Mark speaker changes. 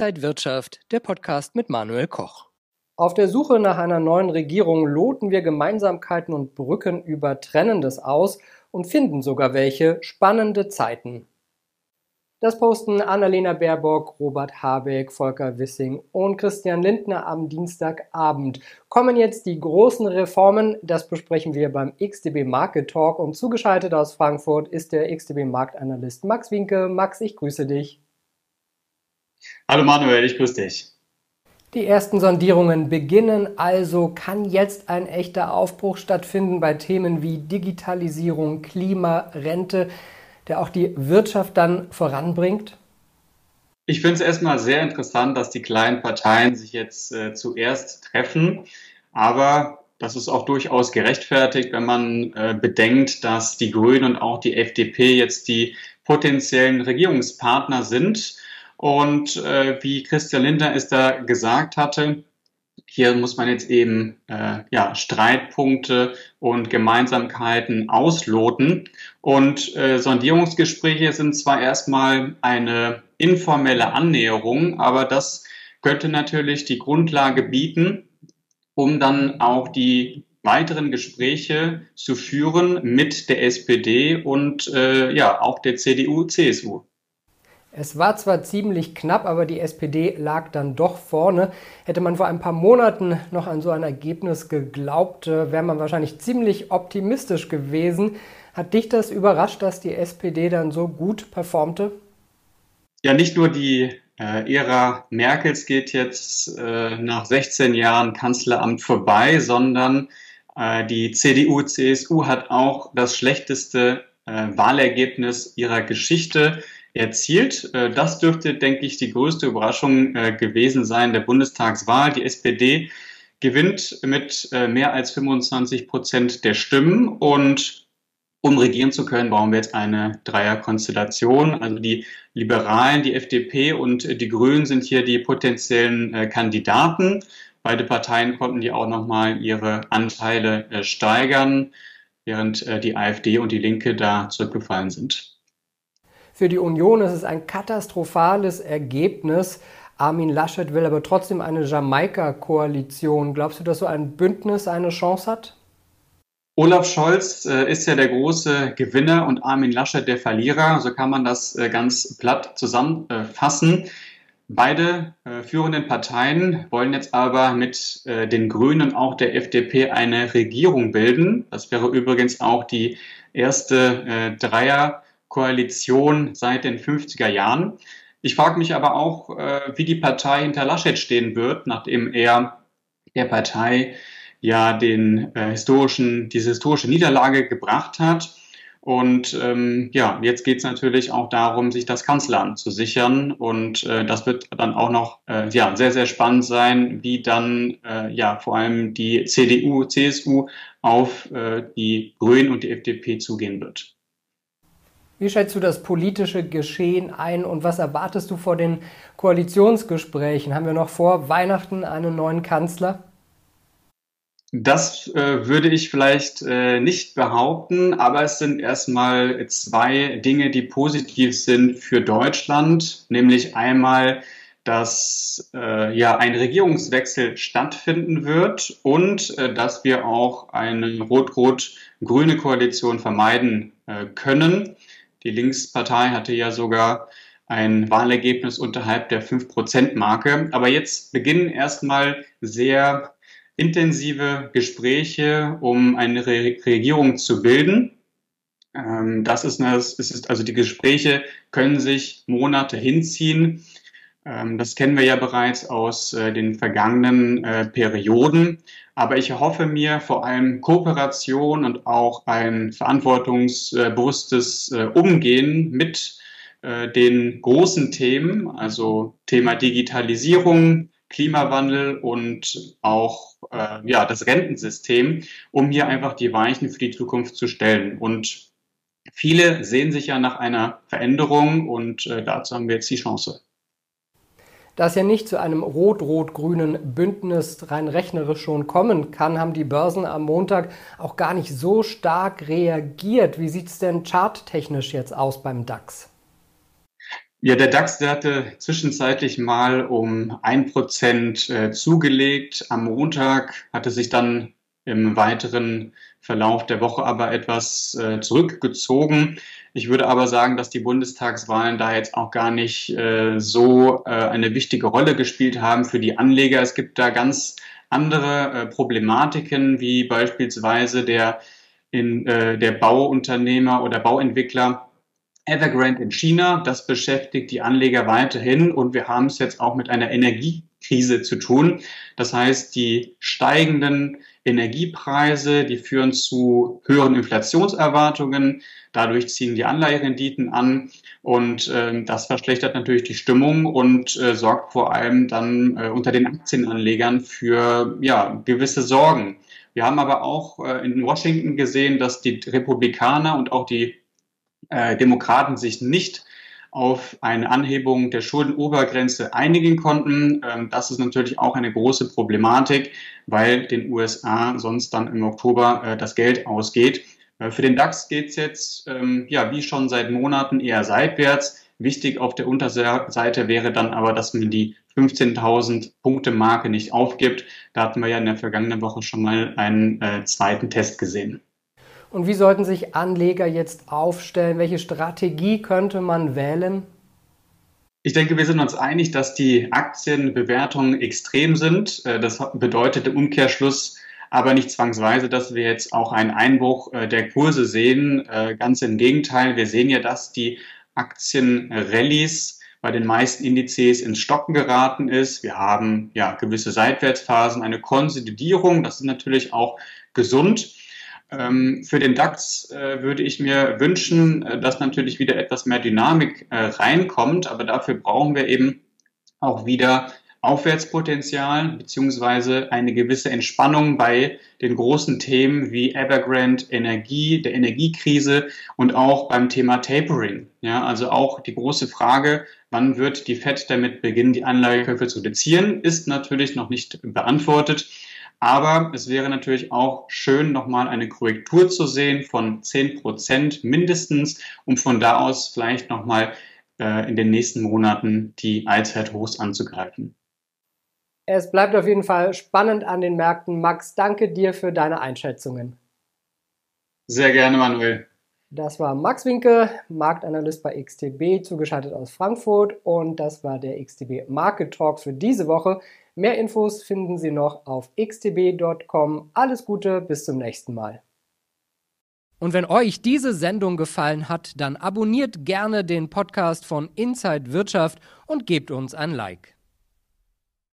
Speaker 1: Inside Wirtschaft, der Podcast mit Manuel Koch.
Speaker 2: Auf der Suche nach einer neuen Regierung loten wir Gemeinsamkeiten und Brücken über Trennendes aus und finden sogar welche spannende Zeiten. Das posten Annalena Baerbock, Robert Habeck, Volker Wissing und Christian Lindner am Dienstagabend. Kommen jetzt die großen Reformen, das besprechen wir beim XDB Market Talk und zugeschaltet aus Frankfurt ist der XDB Marktanalyst Max Winke. Max, ich grüße dich.
Speaker 3: Hallo Manuel, ich grüße dich.
Speaker 2: Die ersten Sondierungen beginnen also. Kann jetzt ein echter Aufbruch stattfinden bei Themen wie Digitalisierung, Klima, Rente? der auch die Wirtschaft dann voranbringt?
Speaker 3: Ich finde es erstmal sehr interessant, dass die kleinen Parteien sich jetzt äh, zuerst treffen. Aber das ist auch durchaus gerechtfertigt, wenn man äh, bedenkt, dass die Grünen und auch die FDP jetzt die potenziellen Regierungspartner sind. Und äh, wie Christian Lindner es da gesagt hatte, hier muss man jetzt eben äh, ja, Streitpunkte und Gemeinsamkeiten ausloten. Und äh, Sondierungsgespräche sind zwar erstmal eine informelle Annäherung, aber das könnte natürlich die Grundlage bieten, um dann auch die weiteren Gespräche zu führen mit der SPD und äh, ja auch der CDU, CSU.
Speaker 2: Es war zwar ziemlich knapp, aber die SPD lag dann doch vorne. Hätte man vor ein paar Monaten noch an so ein Ergebnis geglaubt, äh, wäre man wahrscheinlich ziemlich optimistisch gewesen. Hat dich das überrascht, dass die SPD dann so gut performte?
Speaker 3: Ja, nicht nur die äh, Ära Merkels geht jetzt äh, nach 16 Jahren Kanzleramt vorbei, sondern die CDU, CSU hat auch das schlechteste Wahlergebnis ihrer Geschichte erzielt. Äh, das dürfte, denke ich, die größte Überraschung äh, gewesen sein der Bundestagswahl. Die SPD gewinnt mit äh, mehr als 25 Prozent der Stimmen und um regieren zu können, brauchen wir jetzt eine Dreierkonstellation. Also die Liberalen, die FDP und die Grünen sind hier die potenziellen Kandidaten. Beide Parteien konnten die auch nochmal ihre Anteile steigern, während die AfD und die Linke da zurückgefallen sind.
Speaker 2: Für die Union ist es ein katastrophales Ergebnis. Armin Laschet will aber trotzdem eine Jamaika-Koalition. Glaubst du, dass so ein Bündnis eine Chance hat?
Speaker 3: Olaf Scholz äh, ist ja der große Gewinner und Armin Laschet der Verlierer. So kann man das äh, ganz platt zusammenfassen. Beide äh, führenden Parteien wollen jetzt aber mit den Grünen und auch der FDP eine Regierung bilden. Das wäre übrigens auch die erste Dreier- Koalition seit den 50er Jahren. Ich frage mich aber auch, äh, wie die Partei hinter Laschet stehen wird, nachdem er der Partei ja den äh, historischen, diese historische Niederlage gebracht hat. Und ähm, ja, jetzt geht es natürlich auch darum, sich das Kanzleramt zu sichern. Und äh, das wird dann auch noch äh, ja, sehr, sehr spannend sein, wie dann äh, ja vor allem die CDU, CSU auf äh, die Grünen und die FDP zugehen wird.
Speaker 2: Wie schätzt du das politische Geschehen ein und was erwartest du vor den Koalitionsgesprächen? Haben wir noch vor Weihnachten einen neuen Kanzler?
Speaker 3: Das äh, würde ich vielleicht äh, nicht behaupten, aber es sind erstmal zwei Dinge, die positiv sind für Deutschland, nämlich einmal, dass äh, ja ein Regierungswechsel stattfinden wird und äh, dass wir auch eine rot-rot-grüne Koalition vermeiden äh, können. Die Linkspartei hatte ja sogar ein Wahlergebnis unterhalb der 5-Prozent-Marke. Aber jetzt beginnen erstmal sehr intensive Gespräche, um eine Re Regierung zu bilden. Ähm, das ist, das ist, also die Gespräche können sich Monate hinziehen. Ähm, das kennen wir ja bereits aus äh, den vergangenen äh, Perioden. Aber ich hoffe mir vor allem Kooperation und auch ein verantwortungsbewusstes äh, Umgehen mit den großen Themen, also Thema Digitalisierung, Klimawandel und auch ja, das Rentensystem, um hier einfach die Weichen für die Zukunft zu stellen. Und viele sehen sich ja nach einer Veränderung und dazu haben wir jetzt die Chance.
Speaker 2: Da es ja nicht zu einem rot-rot-grünen Bündnis rein rechnerisch schon kommen kann, haben die Börsen am Montag auch gar nicht so stark reagiert. Wie sieht es denn charttechnisch jetzt aus beim DAX?
Speaker 3: Ja, der DAX, der hatte zwischenzeitlich mal um ein Prozent äh, zugelegt. Am Montag hatte sich dann im weiteren Verlauf der Woche aber etwas äh, zurückgezogen. Ich würde aber sagen, dass die Bundestagswahlen da jetzt auch gar nicht äh, so äh, eine wichtige Rolle gespielt haben für die Anleger. Es gibt da ganz andere äh, Problematiken, wie beispielsweise der, in, äh, der Bauunternehmer oder Bauentwickler Evergrande in China. Das beschäftigt die Anleger weiterhin und wir haben es jetzt auch mit einer Energiekrise zu tun. Das heißt, die steigenden Energiepreise, die führen zu höheren Inflationserwartungen. Dadurch ziehen die Anleiherenditen an und äh, das verschlechtert natürlich die Stimmung und äh, sorgt vor allem dann äh, unter den Aktienanlegern für ja, gewisse Sorgen. Wir haben aber auch äh, in Washington gesehen, dass die Republikaner und auch die äh, Demokraten sich nicht auf eine Anhebung der Schuldenobergrenze einigen konnten. Ähm, das ist natürlich auch eine große Problematik, weil den USA sonst dann im Oktober äh, das Geld ausgeht. Äh, für den DAX geht es jetzt, ähm, ja, wie schon seit Monaten eher seitwärts. Wichtig auf der Unterseite wäre dann aber, dass man die 15.000 Punkte Marke nicht aufgibt. Da hatten wir ja in der vergangenen Woche schon mal einen äh, zweiten Test gesehen.
Speaker 2: Und wie sollten sich Anleger jetzt aufstellen? Welche Strategie könnte man wählen?
Speaker 3: Ich denke, wir sind uns einig, dass die Aktienbewertungen extrem sind. Äh, das bedeutet im Umkehrschluss aber nicht zwangsweise, dass wir jetzt auch einen Einbruch äh, der Kurse sehen. Äh, ganz im Gegenteil, wir sehen ja, dass die Aktienrallies bei den meisten Indizes ins Stocken geraten ist. Wir haben ja gewisse Seitwärtsphasen, eine Konsolidierung. Das ist natürlich auch gesund. Ähm, für den DAX äh, würde ich mir wünschen, äh, dass natürlich wieder etwas mehr Dynamik äh, reinkommt, aber dafür brauchen wir eben auch wieder Aufwärtspotenzial beziehungsweise eine gewisse Entspannung bei den großen Themen wie Evergrande, Energie, der Energiekrise und auch beim Thema Tapering. Ja, also auch die große Frage, wann wird die Fed damit beginnen, die Anleihekäufe zu reduzieren, ist natürlich noch nicht beantwortet. Aber es wäre natürlich auch schön, nochmal eine Korrektur zu sehen von 10 Prozent mindestens, um von da aus vielleicht nochmal äh, in den nächsten Monaten die Allzeithochs anzugreifen.
Speaker 2: Es bleibt auf jeden Fall spannend an den Märkten. Max, danke dir für deine Einschätzungen.
Speaker 3: Sehr gerne, Manuel.
Speaker 2: Das war Max Winke, Marktanalyst bei XTB, zugeschaltet aus Frankfurt. Und das war der XTB Market Talk für diese Woche. Mehr Infos finden Sie noch auf xtb.com. Alles Gute, bis zum nächsten Mal. Und wenn euch diese Sendung gefallen hat, dann abonniert gerne den Podcast von Inside Wirtschaft und gebt uns ein Like.